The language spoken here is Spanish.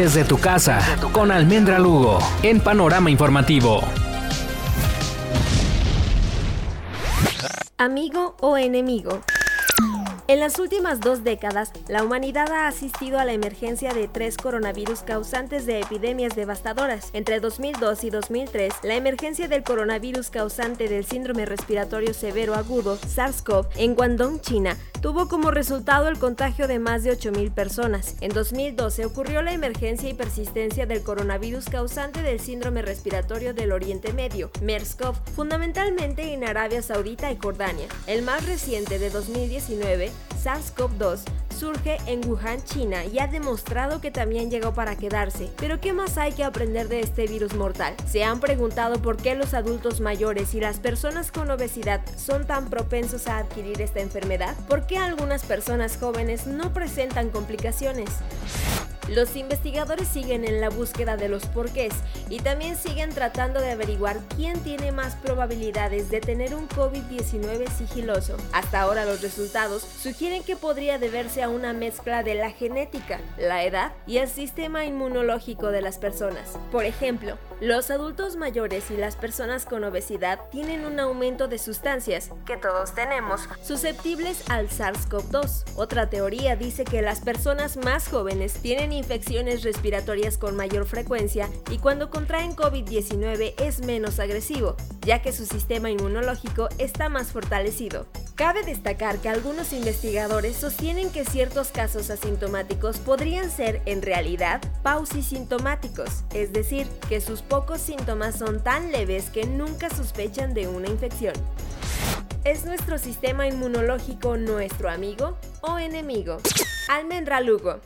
desde tu casa con Almendra Lugo en Panorama Informativo. Amigo o enemigo. En las últimas dos décadas, la humanidad ha asistido a la emergencia de tres coronavirus causantes de epidemias devastadoras. Entre 2002 y 2003, la emergencia del coronavirus causante del síndrome respiratorio severo agudo, SARS-CoV, en Guangdong, China, tuvo como resultado el contagio de más de 8.000 personas. En 2012 ocurrió la emergencia y persistencia del coronavirus causante del síndrome respiratorio del Oriente Medio, MERS-CoV, fundamentalmente en Arabia Saudita y Jordania. El más reciente de 2019 SARS-CoV-2 surge en Wuhan, China y ha demostrado que también llegó para quedarse. Pero ¿qué más hay que aprender de este virus mortal? ¿Se han preguntado por qué los adultos mayores y las personas con obesidad son tan propensos a adquirir esta enfermedad? ¿Por qué algunas personas jóvenes no presentan complicaciones? Los investigadores siguen en la búsqueda de los porqués y también siguen tratando de averiguar quién tiene más probabilidades de tener un COVID-19 sigiloso. Hasta ahora los resultados sugieren que podría deberse a una mezcla de la genética, la edad y el sistema inmunológico de las personas. Por ejemplo, los adultos mayores y las personas con obesidad tienen un aumento de sustancias, que todos tenemos, susceptibles al SARS-CoV-2. Otra teoría dice que las personas más jóvenes tienen infecciones respiratorias con mayor frecuencia y cuando contraen COVID-19 es menos agresivo, ya que su sistema inmunológico está más fortalecido. Cabe destacar que algunos investigadores sostienen que ciertos casos asintomáticos podrían ser en realidad pausisintomáticos, es decir, que sus pocos síntomas son tan leves que nunca sospechan de una infección. ¿Es nuestro sistema inmunológico nuestro amigo o enemigo? Almendra Lugo